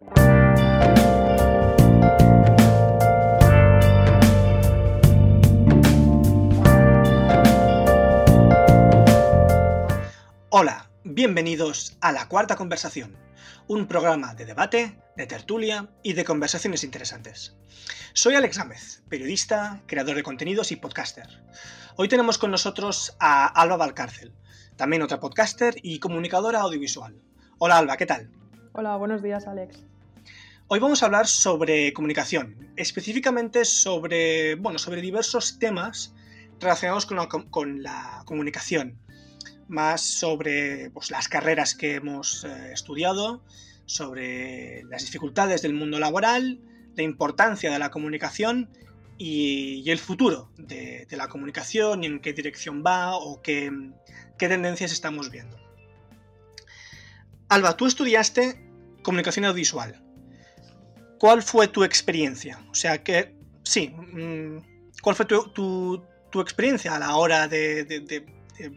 Hola, bienvenidos a La Cuarta Conversación, un programa de debate, de tertulia y de conversaciones interesantes. Soy Alex Gámez, periodista, creador de contenidos y podcaster. Hoy tenemos con nosotros a Alba Valcárcel, también otra podcaster y comunicadora audiovisual. Hola Alba, ¿qué tal? Hola, buenos días Alex. Hoy vamos a hablar sobre comunicación, específicamente sobre, bueno, sobre diversos temas relacionados con la, comunicación más sobre pues, las carreras que hemos eh, estudiado, sobre las dificultades del mundo laboral, la importancia de la comunicación y, el futuro de, la comunicación y en qué dirección va o qué, qué tendencias estamos viendo. Alba, tú estudiaste comunicación audiovisual. ¿Cuál fue tu experiencia? O sea, que sí, mm, ¿cuál fue tu, experiencia a la hora de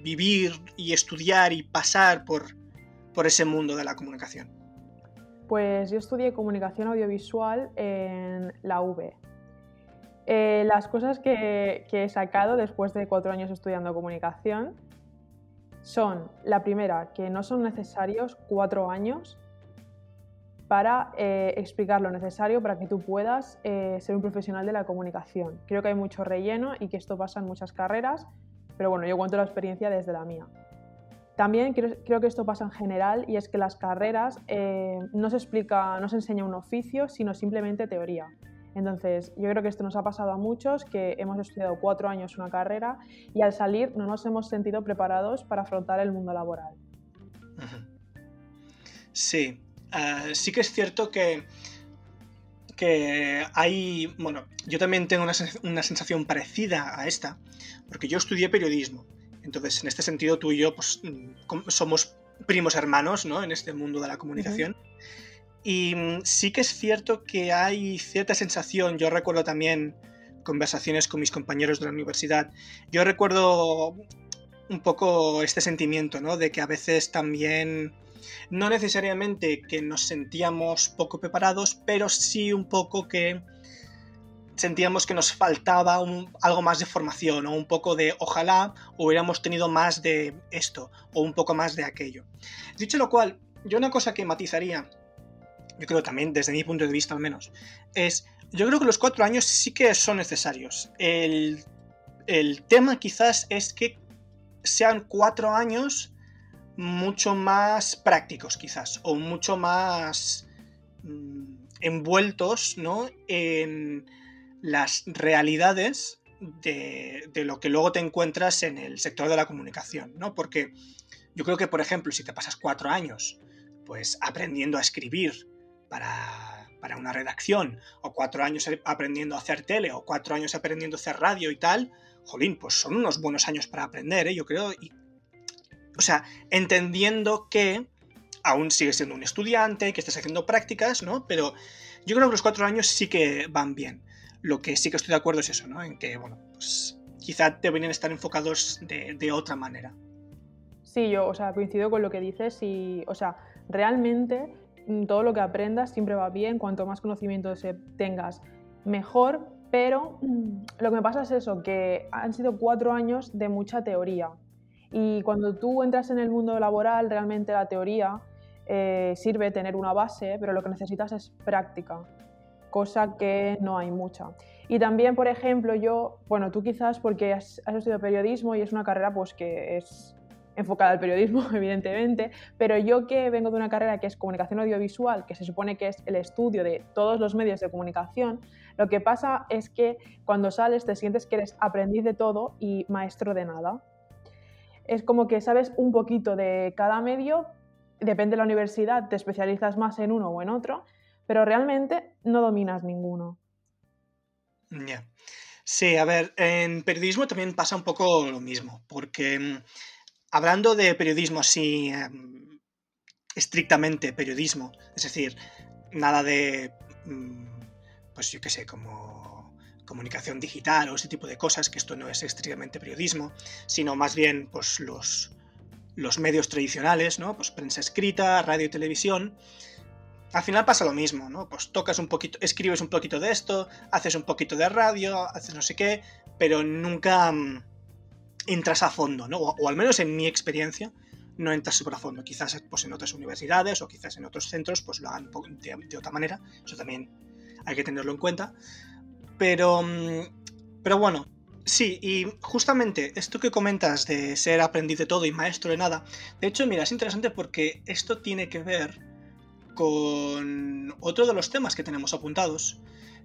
vivir y estudiar y pasar por, por ese mundo de la comunicación? Pues yo estudié comunicación audiovisual en la UB. Eh, las cosas que, he sacado después de cuatro años estudiando comunicación son, la primera, que no son necesarios cuatro años para eh, explicar lo necesario para que tú puedas ser un profesional de la comunicación. Creo que hay mucho relleno y que esto pasa en muchas carreras, pero bueno, yo cuento la experiencia desde la mía. También creo, que esto pasa en general y es que las carreras eh, no se explica, no se enseña un oficio, sino simplemente teoría. Entonces, yo creo que esto nos ha pasado a muchos, que hemos estudiado cuatro años una carrera y al salir no nos hemos sentido preparados para afrontar el mundo laboral. Sí, ah, sí que es cierto que, que hay, bueno, yo también tengo una, una sensación parecida a esta, porque yo estudié periodismo. Entonces, en este sentido, tú y yo pues, mm, somos primos hermanos ¿no? en este mundo de la comunicación. Y mm, sí que es cierto que hay cierta sensación, yo recuerdo también conversaciones con mis compañeros de la universidad, yo recuerdo un poco este sentimiento, ¿no? De que a veces también, no necesariamente que nos sentíamos poco preparados, pero sí un poco que sentíamos que nos faltaba algo más de formación o un poco de ojalá hubiéramos tenido más de esto o un poco más de aquello. Dicho lo cual, yo una cosa que matizaría, yo creo también desde mi punto de vista al menos, es yo creo que los cuatro años sí que son necesarios. El, el tema quizás es que sean cuatro años mucho más prácticos quizás o mucho más mm, envueltos ¿no? en las realidades de, lo que luego te encuentras en el sector de la comunicación, ¿no? Porque yo creo que, por ejemplo, si te pasas cuatro años pues aprendiendo a escribir para, para una redacción, o cuatro años aprendiendo a hacer tele, o cuatro años aprendiendo a hacer radio y tal, jolín, pues son unos buenos años para aprender, ¿eh? yo creo. O sea, entendiendo que aún sigues siendo un estudiante, que estás haciendo prácticas, ¿no? Pero yo creo que los cuatro años sí que van bien. Lo que sí que estoy de acuerdo es eso, ¿no? En que, bueno, pues quizá deberían estar enfocados de, otra manera. Sí, yo, o sea, coincido con lo que dices y, o sea, realmente todo lo que aprendas siempre va bien, cuanto más conocimiento tengas, mejor, pero lo que me pasa es eso, que han sido cuatro años de mucha teoría. Y cuando tú entras en el mundo laboral, realmente la teoría eh, sirve tener una base, pero lo que necesitas es práctica cosa que no hay mucha. Y también, por ejemplo, yo, bueno, tú quizás porque has, estudiado periodismo y es una carrera pues que es enfocada al periodismo, evidentemente, pero yo que vengo de una carrera que es comunicación audiovisual, que se supone que es el estudio de todos los medios de comunicación, lo que pasa es que cuando sales te sientes que eres aprendiz de todo y maestro de nada. Es como que sabes un poquito de cada medio, depende de la universidad, te especializas más en uno o en otro, pero realmente no dominas ninguno. Ya. Sí, a ver, en periodismo también pasa un poco lo mismo, porque mm, hablando de periodismo así, em, estrictamente periodismo, es decir, nada de, mm, pues yo qué sé, como comunicación digital o ese tipo de cosas, que esto no es estrictamente periodismo, sino más bien pues los, los medios tradicionales, ¿no? Pues prensa escrita, radio y televisión, al final pasa lo mismo, ¿no? Pues tocas un poquito, escribes un poquito de esto, haces un poquito de radio, haces no sé qué, pero nunca mm, entras a fondo, ¿no? O, al menos en mi experiencia, no entras súper a fondo. Quizás pues, en otras universidades o quizás en otros centros pues lo hagan de, de otra manera. Eso también hay que tenerlo en cuenta. Pero, mm, pero bueno, sí, y justamente esto que comentas de ser aprendiz de todo y maestro de nada, de hecho, mira, es interesante porque esto tiene que ver con otro de los temas que tenemos apuntados,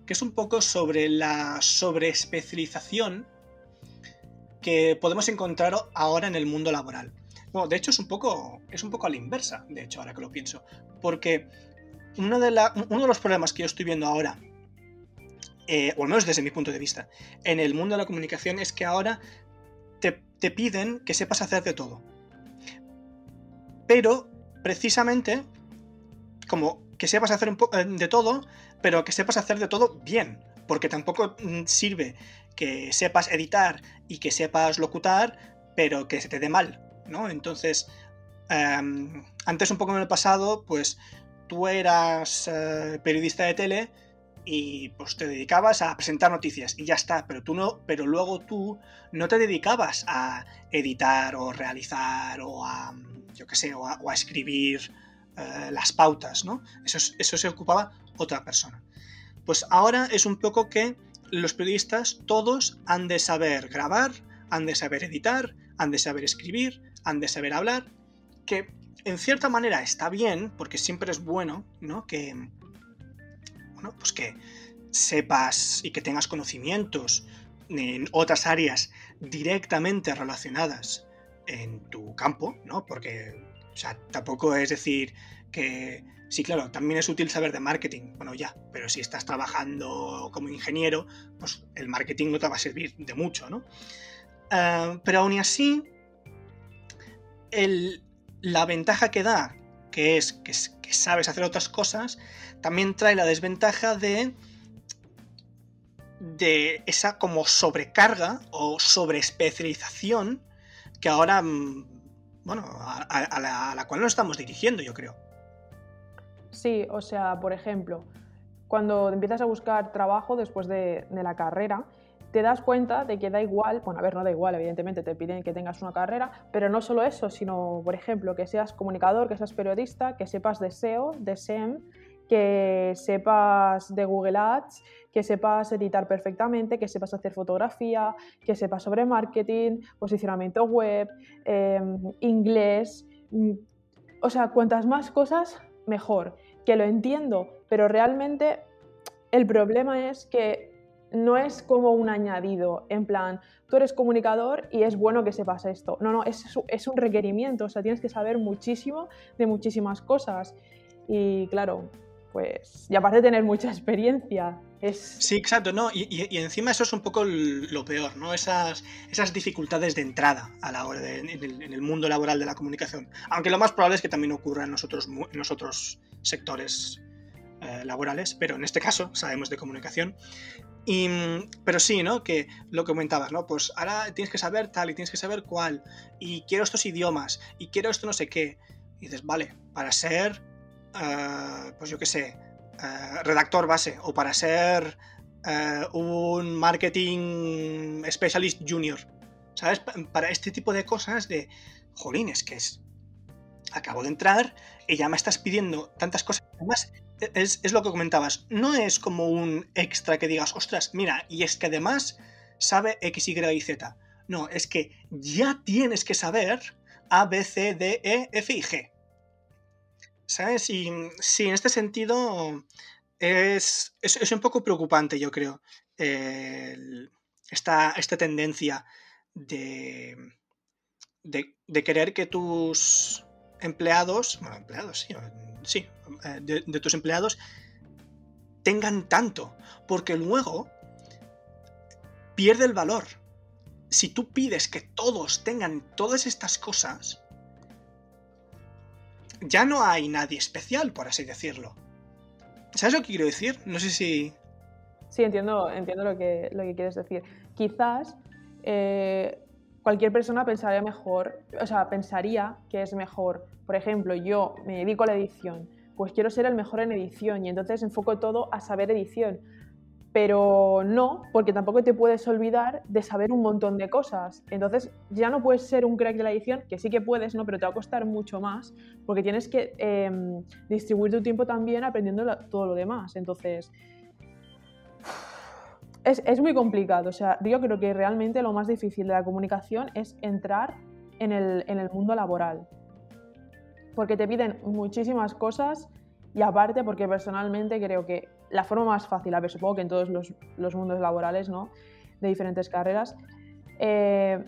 que es un poco sobre la sobreespecialización que podemos encontrar ahora en el mundo laboral. Bueno, de hecho es un poco, es un poco a la inversa, de hecho, ahora que lo pienso, porque uno de, uno de los problemas que yo estoy viendo ahora, eh, o al menos desde mi punto de vista, en el mundo de la comunicación es que ahora te, te piden que sepas hacer de todo. Pero, precisamente, como que sepas hacer un eh, de todo, pero que sepas hacer de todo bien, porque tampoco mm, sirve que sepas editar y que sepas locutar, pero que se te dé mal, ¿no? Entonces, em, antes un poco en el pasado, pues tú eras eh, periodista de tele y pues te dedicabas a presentar noticias y ya está, pero tú no, pero luego tú no te dedicabas a editar o realizar o a, yo qué sé, o a escribir eh, las pautas, ¿no? Eso, eso se ocupaba otra persona. Pues ahora es un poco que los periodistas todos han de saber grabar, han de saber editar, han de saber escribir, han de saber hablar, que en cierta manera está bien, porque siempre es bueno, ¿no? Que, bueno, pues que sepas y que tengas conocimientos en otras áreas directamente relacionadas en tu campo, ¿no? Porque o sea, tampoco es decir que sí, claro, también es útil saber de marketing, bueno, ya, pero si estás trabajando como ingeniero, pues el marketing no te va a servir de mucho, ¿no? Ah, pero aún así, la ventaja que da, que es que, sabes hacer otras cosas, también trae la desventaja de de esa como sobrecarga o sobreespecialización que ahora mm, bueno, a, la, cual nos estamos dirigiendo, yo creo. Sí, o sea, por ejemplo, cuando empiezas a buscar trabajo después de, la carrera, te das cuenta de que da igual, bueno, a ver, no da igual, evidentemente te piden que tengas una carrera, pero no solo eso, sino, por ejemplo, que seas comunicador, que seas periodista, que sepas de SEO, de SEM, que sepas de Google Ads, que sepas editar perfectamente, que sepas hacer fotografía, que sepas sobre marketing, posicionamiento web, em, inglés. Mm, o sea, cuantas más cosas, mejor. Que lo entiendo, pero realmente el problema es que no es como un añadido, en plan, tú eres comunicador y es bueno que sepas esto. No, no, es, es un requerimiento, o sea, tienes que saber muchísimo de muchísimas cosas. Y claro, pues, y aparte de tener mucha experiencia. Es... Sí, exacto, ¿no? Y, encima eso es un poco lo peor, ¿no? Esas, esas dificultades de entrada a la hora de, en, el, mundo laboral de la comunicación. Aunque lo más probable es que también ocurra en nosotros, en otros sectores eh, laborales, pero en este caso sabemos de comunicación. Y, pero sí, ¿no? Que lo que comentabas, ¿no? Pues ahora tienes que saber tal y tienes que saber cuál. Y quiero estos idiomas y quiero esto no sé qué. Y dices, vale, para ser eh, pues yo qué sé, eh, redactor base o para ser un marketing specialist junior. ¿Sabes? Para este tipo de cosas de, jolines, que es, acabo de entrar ya me estás pidiendo tantas cosas. Además, es, es, lo que comentabas, no es como un extra que digas, ostras, mira, y es que además sabe X, Y y Z. No, es que ya tienes que saber A, B, C, D, E, F y G. ¿Sabes? Y sí, en este sentido es, es, un poco preocupante, yo creo, esta, esta, tendencia de, de, querer que tus empleados, bueno, empleados, sí, sí eh, de, tus empleados tengan tanto, porque luego pierde el valor. Si tú pides que todos tengan todas estas cosas, ya no hay nadie especial, por así decirlo. ¿Sabes lo que quiero decir? No sé si... Sí, entiendo, entiendo lo, que, lo que quieres decir. Quizás eh, cualquier persona pensaría mejor, o sea, pensaría que es mejor, por ejemplo, yo me dedico a la edición, pues quiero ser el mejor en edición y entonces enfoco todo a saber edición. Pero no, porque tampoco te puedes olvidar de saber un montón de cosas. Entonces ya no puedes ser un crack de la edición, que sí que puedes, ¿no? Pero te va a costar mucho más, porque tienes que em, distribuir tu tiempo también aprendiendo todo lo demás. Entonces, es, muy complicado. O sea, yo creo que realmente lo más difícil de la comunicación es entrar en el, en el mundo laboral. Porque te piden muchísimas cosas y aparte porque personalmente creo que la forma más fácil, a ver, supongo que en todos los, los mundos laborales, ¿no? De diferentes carreras, eh,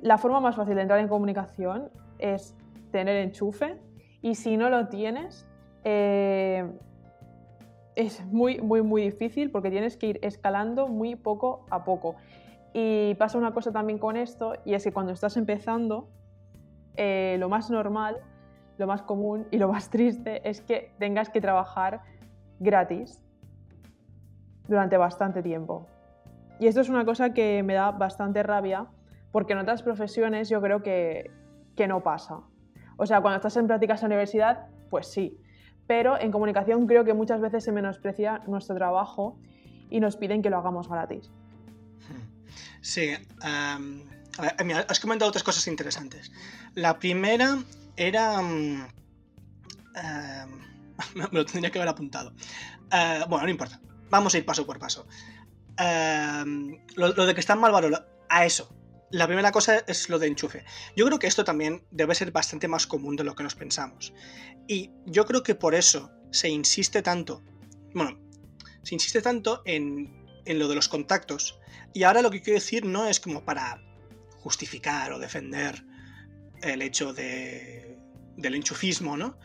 la forma más fácil de entrar en comunicación es tener enchufe y si no lo tienes, eh, es muy, muy, muy difícil porque tienes que ir escalando muy poco a poco. Y pasa una cosa también con esto, y es que cuando estás empezando, eh, lo más normal, lo más común y lo más triste es que tengas que trabajar gratis durante bastante tiempo. Y esto es una cosa que me da bastante rabia, porque en otras profesiones yo creo que, que no pasa. O sea, cuando estás en prácticas en universidad, pues sí, pero en comunicación creo que muchas veces se menosprecia nuestro trabajo y nos piden que lo hagamos gratis. Sí, has comentado otras cosas interesantes. La primera era... me lo tendría que haber apuntado. Eh, bueno, no importa. Vamos a ir paso por paso. lo, lo, de que están mal valorados. A eso. La primera cosa es lo de enchufe. Yo creo que esto también debe ser bastante más común de lo que nos pensamos. Y yo creo que por eso se insiste tanto, bueno, se insiste tanto en, lo de los contactos. Y ahora lo que quiero decir no es como para justificar o defender el hecho de, del enchufismo, ¿no?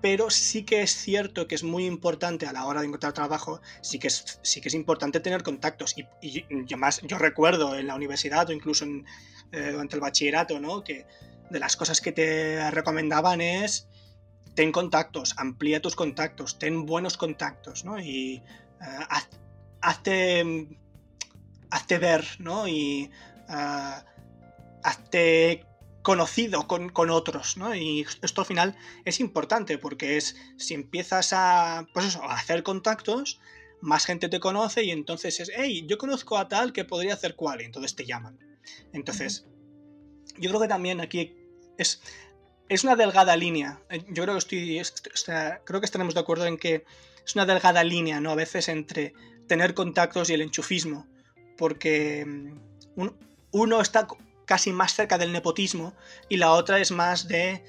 Pero sí que es cierto que es muy importante a la hora de encontrar trabajo, sí que es, sí que es importante tener contactos. Y, además yo recuerdo en la universidad o incluso eh, durante el bachillerato, ¿no? Que de las cosas que te recomendaban es ten contactos, amplía tus contactos, ten buenos contactos, ¿no? Y uh, hazte, hazte, ver, ¿no? Y uh, hazte conocido con, otros, ¿no? Y esto al final es importante porque es, si empiezas a, pues eso, a hacer contactos, más gente te conoce y entonces es, hey, yo conozco a tal que podría hacer cual, y entonces te llaman. Entonces, yo creo que también aquí es, es una delgada línea. Yo creo que estoy, creo que estaremos de acuerdo en que es una delgada línea, ¿no? A veces entre tener contactos y el enchufismo, porque mm, uno está casi más cerca del nepotismo y la otra es más de,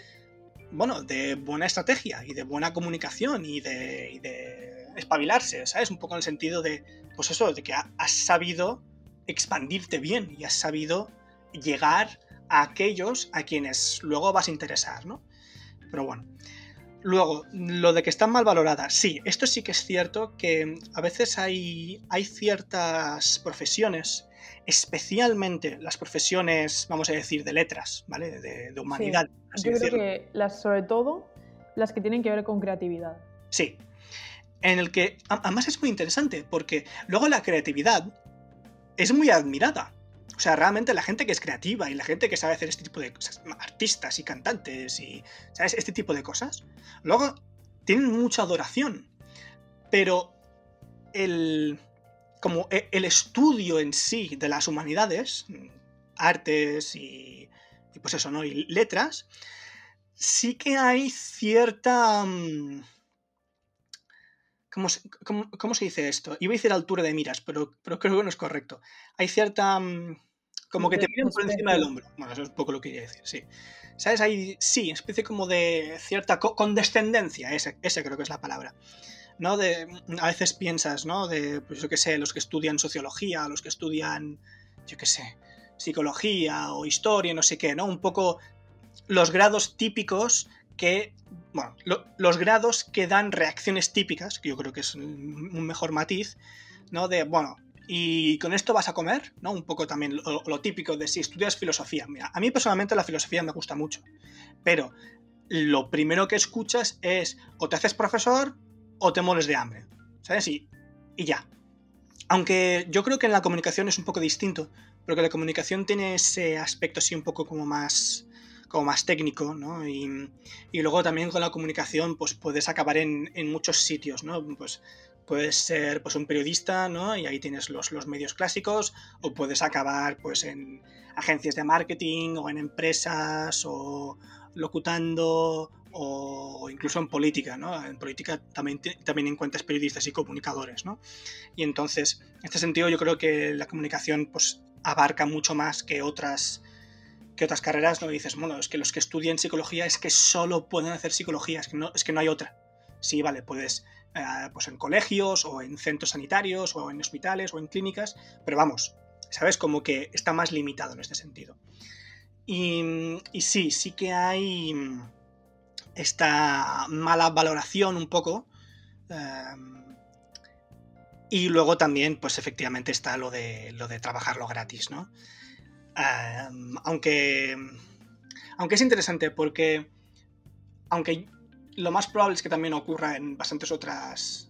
bueno, de buena estrategia y de buena comunicación y de, espabilarse, ¿sabes? Un poco en el sentido de, pues eso, de que has sabido expandirte bien y has sabido llegar a aquellos a quienes luego vas a interesar, ¿no? Pero bueno. Luego, lo de que están mal valoradas. Sí, esto sí que es cierto que a veces hay, hay ciertas profesiones especialmente las profesiones, vamos a decir, de letras, ¿vale? De, humanidad. Yo creo que las, sobre todo las que tienen que ver con creatividad. Sí. En el que, además es muy interesante, porque luego la creatividad es muy admirada. O sea, realmente la gente que es creativa y la gente que sabe hacer este tipo de cosas, artistas y cantantes y, ¿sabes? Este tipo de cosas, luego tienen mucha adoración. Pero el, como e, el estudio en sí de las humanidades, artes y, pues eso, ¿no? Y letras, sí que hay cierta... Mm, ¿Cómo se, cómo, se dice esto? Iba a decir altura de miras, pero, pero creo que no es correcto. Hay cierta... Mm, como que te miran por encima del hombro. Bueno, eso es un poco lo que quería decir, sí. ¿Sabes? Hay, sí, especie como de cierta condescendencia, ese, ese creo que es la palabra. ¿No? De, a veces piensas, ¿no? De, pues yo qué sé, los que estudian sociología, los que estudian, yo qué sé, psicología o historia, no sé qué, ¿no? Un poco los grados típicos que, bueno, los grados que dan reacciones típicas, que yo creo que es un mejor matiz, ¿no? De, bueno, y con esto vas a comer, ¿no? Un poco también lo, lo, típico de si estudias filosofía. Mira, a mí personalmente la filosofía me gusta mucho, pero lo primero que escuchas es o te haces profesor o te mueres de hambre, ¿sabes? Y, y ya. Aunque yo creo que en la comunicación es un poco distinto, porque la comunicación tiene ese aspecto así un poco como más como más técnico, ¿no? Y, luego también con la comunicación, pues puedes acabar en, muchos sitios, ¿no? Pues puedes ser pues, un periodista, ¿no? Y ahí tienes los, los medios clásicos, o puedes acabar pues en agencias de marketing, o en empresas, o locutando, o incluso en política, ¿no? En política también, también encuentras periodistas y comunicadores, ¿no? Y entonces, en este sentido, yo creo que la comunicación, pues, abarca mucho más que otras que otras carreras, ¿no? dices, bueno, es que los que estudian psicología es que solo pueden hacer psicología, es que no, es que no hay otra. Sí, vale, puedes, eh, pues en colegios, o en centros sanitarios, o en hospitales, o en clínicas, pero vamos, ¿sabes? Como que está más limitado en este sentido. Y, sí, sí que hay esta mala valoración un poco. Em, y luego también, pues efectivamente está lo de, lo de trabajarlo gratis, ¿no? aunque, aunque es interesante porque, aunque lo más probable es que también ocurra en bastantes otras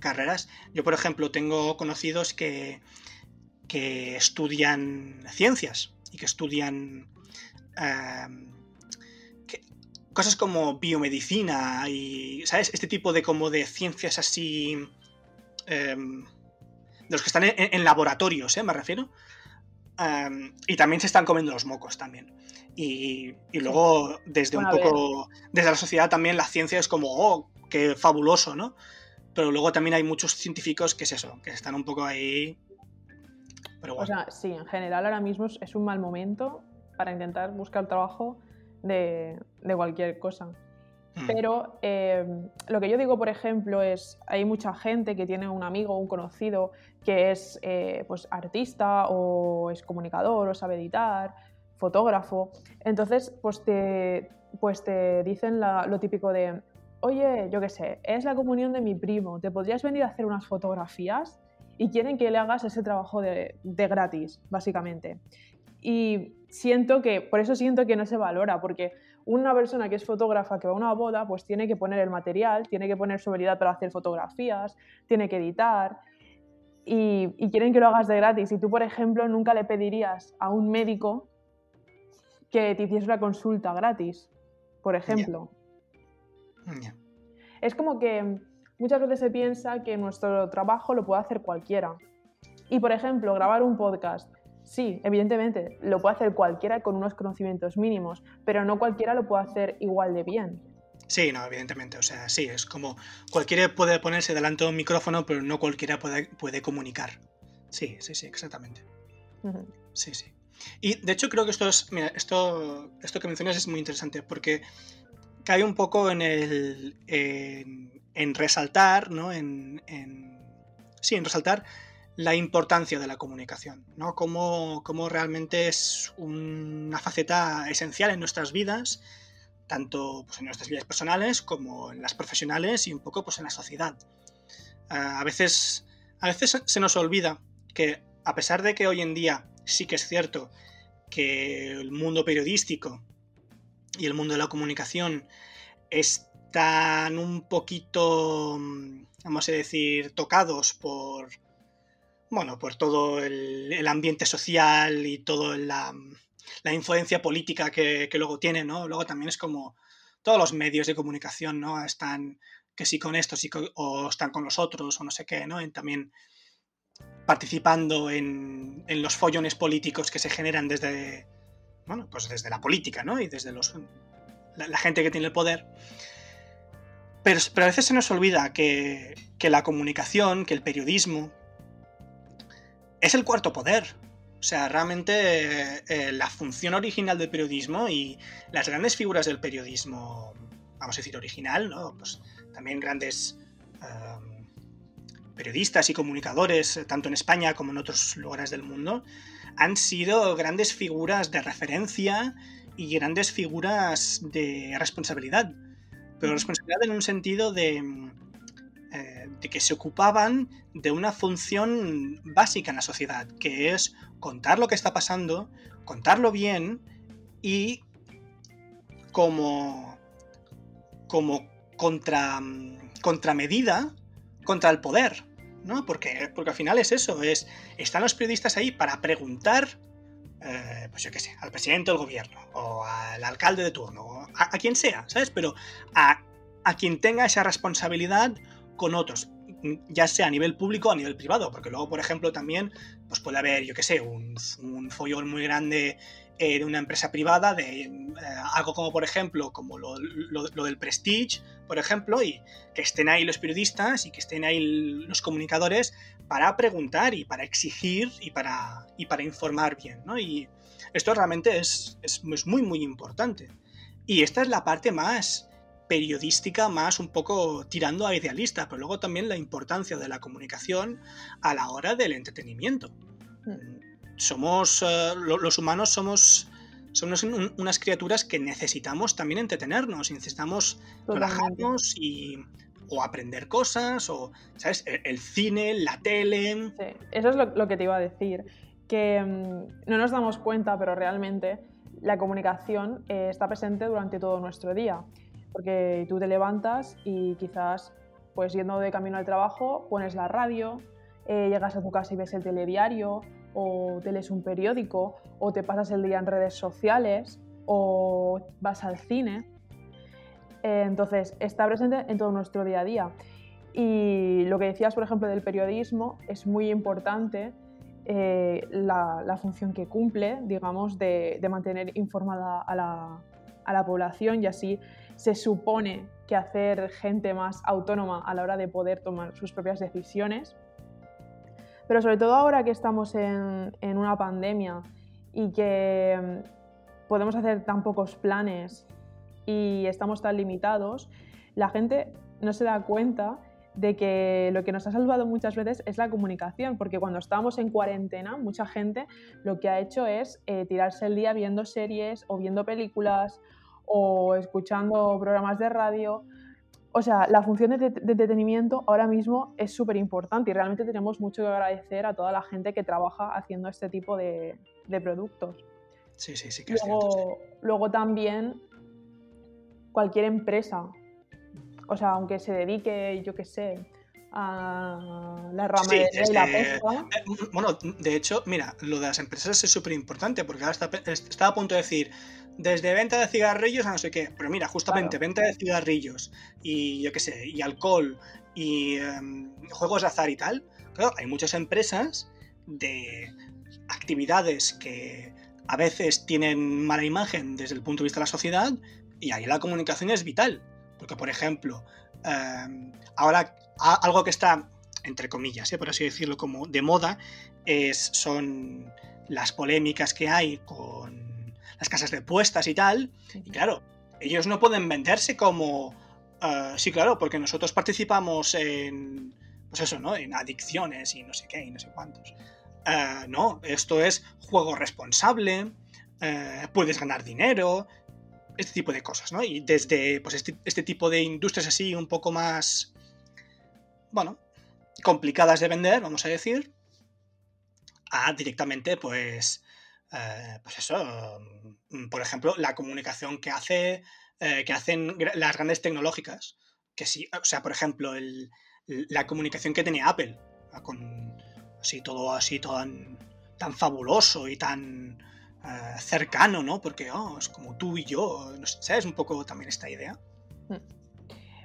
carreras. Yo, por ejemplo, tengo conocidos que, que estudian ciencias y que estudian cosas como biomedicina y, ¿sabes? Este tipo de como de ciencias así... Em, de los que están en, laboratorios, ¿eh? Me refiero. y también se están comiendo los mocos también. Y, luego, desde un poco. Desde la sociedad también la ciencia es como, oh, qué fabuloso, ¿no? Pero luego también hay muchos científicos que es eso, que están un poco ahí. Pero bueno. O sea, sí, en general ahora mismo es un mal momento para intentar buscar trabajo de, de cualquier cosa. Mm. Pero em, lo que yo digo, por ejemplo, es, hay mucha gente que tiene un amigo un conocido que es eh, pues, artista o es comunicador o sabe editar, fotógrafo. Entonces, pues te, pues te dicen lo típico de, oye, yo qué sé, es la comunión de mi primo, ¿te podrías venir a hacer unas fotografías? Y quieren que le hagas ese trabajo de, de gratis, básicamente. Y siento que, por eso siento que no se valora, porque una persona que es fotógrafa que va a una boda, pues tiene que poner el material, tiene que poner su habilidad para hacer fotografías, tiene que editar y, quieren que lo hagas de gratis. Y tú, por ejemplo, nunca le pedirías a un médico que te hiciese una consulta gratis, por ejemplo. Es como que muchas veces se piensa que nuestro trabajo lo puede hacer cualquiera. Y, por ejemplo, grabar un podcast Sí, evidentemente, lo puede hacer cualquiera con unos conocimientos mínimos, pero no cualquiera lo puede hacer igual de bien. Sí, no, evidentemente. O sea, sí, es como cualquiera puede ponerse delante de un micrófono, pero no cualquiera puede, puede comunicar. Sí, sí, sí, exactamente. Sí, sí. Y de hecho creo que esto es, mira, esto, esto que mencionas es muy interesante porque cae un poco en el, en, resaltar, ¿no? En, en, sí, en resaltar la importancia de la comunicación, ¿no? Cómo, realmente es una faceta esencial en nuestras vidas, tanto pues, en nuestras vidas personales como en las profesionales y un poco pues, en la sociedad. Ah, a, veces, a veces se nos olvida que, a pesar de que hoy en día sí que es cierto que el mundo periodístico y el mundo de la comunicación están un poquito, vamos a decir, tocados por bueno, por todo el, ambiente social y toda la, influencia política que, luego tiene, ¿no? Luego también es como todos los medios de comunicación, ¿no? Están que sí con esto, sí o están con los otros, o no sé qué, ¿no? también participando en, los follones políticos que se generan desde, bueno, pues desde la política, ¿no? Y desde los, la, gente que tiene el poder. Pero, pero, a veces se nos olvida que, que la comunicación, que el periodismo, es el cuarto poder. O sea, realmente eh, la función original del periodismo y las grandes figuras del periodismo, vamos a decir original, ¿no? Pues también grandes em, periodistas y comunicadores, eh, tanto en España como en otros lugares del mundo, han sido grandes figuras de referencia y grandes figuras de responsabilidad. Pero responsabilidad en un sentido de eh, de que se ocupaban de una función básica en la sociedad, que es contar lo que está pasando, contarlo bien y como, como contra, contramedida contra el poder, ¿no? Porque, porque al final es eso, es, están los periodistas ahí para preguntar eh, pues yo qué sé, al presidente del gobierno, o al alcalde de turno, o a, quien sea, ¿sabes? Pero a, a quien tenga esa responsabilidad con otros ya sea a nivel público o a nivel privado, porque luego, por ejemplo, también pues puede haber, yo qué sé, un, un, follón muy grande eh, de una empresa privada, de eh, algo como, por ejemplo, como lo, del Prestige, por ejemplo, y que estén ahí los periodistas y que estén ahí los comunicadores para preguntar y para exigir y para, y para informar bien, ¿no? Y esto realmente es, es, es muy, muy importante. Y esta es la parte más periodística más un poco tirando a idealista, pero luego también la importancia de la comunicación a la hora del entretenimiento. Somos, uh, los humanos somos, somos un, unas criaturas que necesitamos también entretenernos, necesitamos relajarnos y o aprender cosas, o, ¿sabes? El, el cine, la tele. Sí, eso es lo, lo, que te iba a decir, que um, no nos damos cuenta, pero realmente la comunicación eh, está presente durante todo nuestro día porque tú te levantas y quizás, pues yendo de camino al trabajo, pones la radio, eh, llegas a tu casa y ves el telediario, o te lees un periódico, o te pasas el día en redes sociales, o vas al cine. Eh, entonces, está presente en todo nuestro día a día. Y lo que decías, por ejemplo, del periodismo, es muy importante eh, la, la, función que cumple, digamos, de, de mantener informada a la, a la población y así se supone que hacer gente más autónoma a la hora de poder tomar sus propias decisiones. Pero sobre todo ahora que estamos en, en una pandemia y que mm, podemos hacer tan pocos planes y estamos tan limitados, la gente no se da cuenta de que lo que nos ha salvado muchas veces es la comunicación, porque cuando estábamos en cuarentena, mucha gente lo que ha hecho es eh, tirarse el día viendo series o viendo películas o escuchando programas de radio. O sea, la función de, de entretenimiento ahora mismo es súper importante y realmente tenemos mucho que agradecer a toda la gente que trabaja haciendo este tipo de, de productos. Sí, sí, sí que luego, es cierto. Sí. Luego también cualquier empresa, o sea, aunque se dedique, yo qué sé, a la rama sí, de la pesca. Eh, bueno, de hecho, mira, lo de las empresas es súper importante porque ahora está, estaba a punto de decir desde venta de cigarrillos a no sé qué, pero mira, justamente claro. venta de cigarrillos y yo qué sé, y alcohol y um, juegos de azar y tal, claro, hay muchas empresas de actividades que a veces tienen mala imagen desde el punto de vista de la sociedad y ahí la comunicación es vital. Porque, por ejemplo, eh, ahora algo que está, entre comillas, ¿eh? por así decirlo, como de moda, es, son las polémicas que hay con las casas de puestas y tal. Y claro, ellos no pueden venderse como... Uh, sí, claro, porque nosotros participamos en... Pues eso, ¿no? En adicciones y no sé qué y no sé cuántos. Uh, no, esto es juego responsable, uh, puedes ganar dinero, este tipo de cosas, ¿no? Y desde pues este, este, tipo de industrias así un poco más, bueno, complicadas de vender, vamos a decir, a directamente, pues, eh, pues eso, mm, por ejemplo, la comunicación que hace, eh, que hacen las grandes tecnológicas, que sí, o sea, por ejemplo, la comunicación que tenía Apple, con así todo así tan, tan fabuloso y tan uh, cercano, ¿no? Porque oh, es como tú y yo, no ¿sabes un poco también esta idea? Hmm.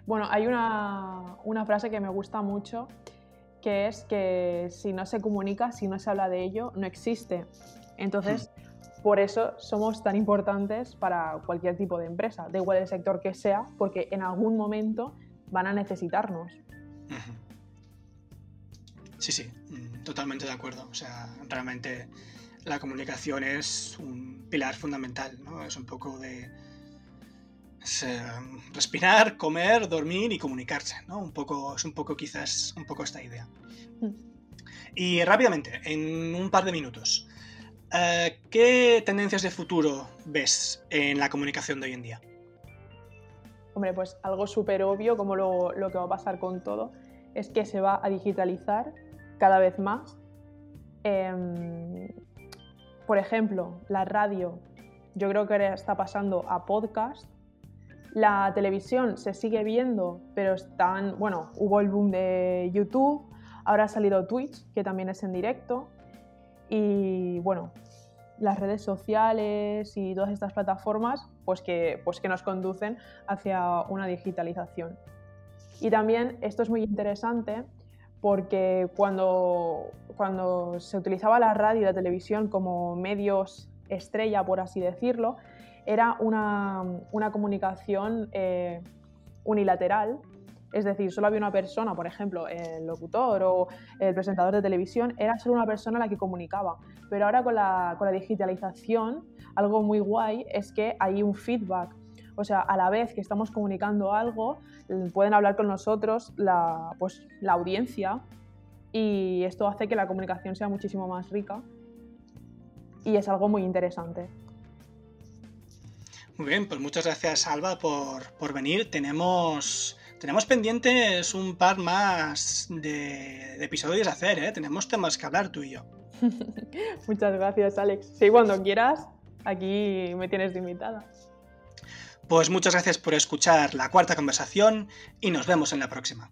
Bueno, hay una, una, frase que me gusta mucho, que es que si no se comunica, si no se habla de ello, no existe. Entonces, hmm. por eso somos tan importantes para cualquier tipo de empresa, da igual el sector que sea, porque en algún momento van a necesitarnos. Sí, sí, mm, totalmente de acuerdo. O sea, realmente la comunicación es un pilar fundamental, ¿no? Es un poco de es, eh, respirar, comer, dormir y comunicarse, ¿no? Un poco, es un poco quizás un poco esta idea. Mm. Y rápidamente, en un par de minutos, ¿qué tendencias de futuro ves en la comunicación de hoy en día? Hombre, pues algo súper obvio, como lo, lo que va a pasar con todo, es que se va a digitalizar cada vez más. Eh, por ejemplo, la radio, yo creo que está pasando a podcast. La televisión se sigue viendo, pero están, bueno, hubo el boom de YouTube, ahora ha salido Twitch, que también es en directo. Y bueno, las redes sociales y todas estas plataformas pues que, pues que nos conducen hacia una digitalización. Y también esto es muy interesante porque cuando, cuando se utilizaba la radio y la televisión como medios estrella, por así decirlo, era una, comunicación eh, unilateral es decir, solo había una persona, por ejemplo, el locutor o el presentador de televisión, era solo una persona la que comunicaba. Pero ahora con la, digitalización, algo muy guay es que hay un feedback. O sea, a la vez que estamos comunicando algo, pueden hablar con nosotros la, pues, la audiencia y esto hace que la comunicación sea muchísimo más rica y es algo muy interesante. Muy bien, pues muchas gracias Alba por, por venir. Tenemos tenemos pendientes un par más de, episodios a hacer, ¿eh? Tenemos temas que hablar tú y yo. Muchas gracias, Alex. Sí, cuando quieras, aquí me tienes de invitada. Pues muchas gracias por escuchar la cuarta conversación y nos vemos en la próxima.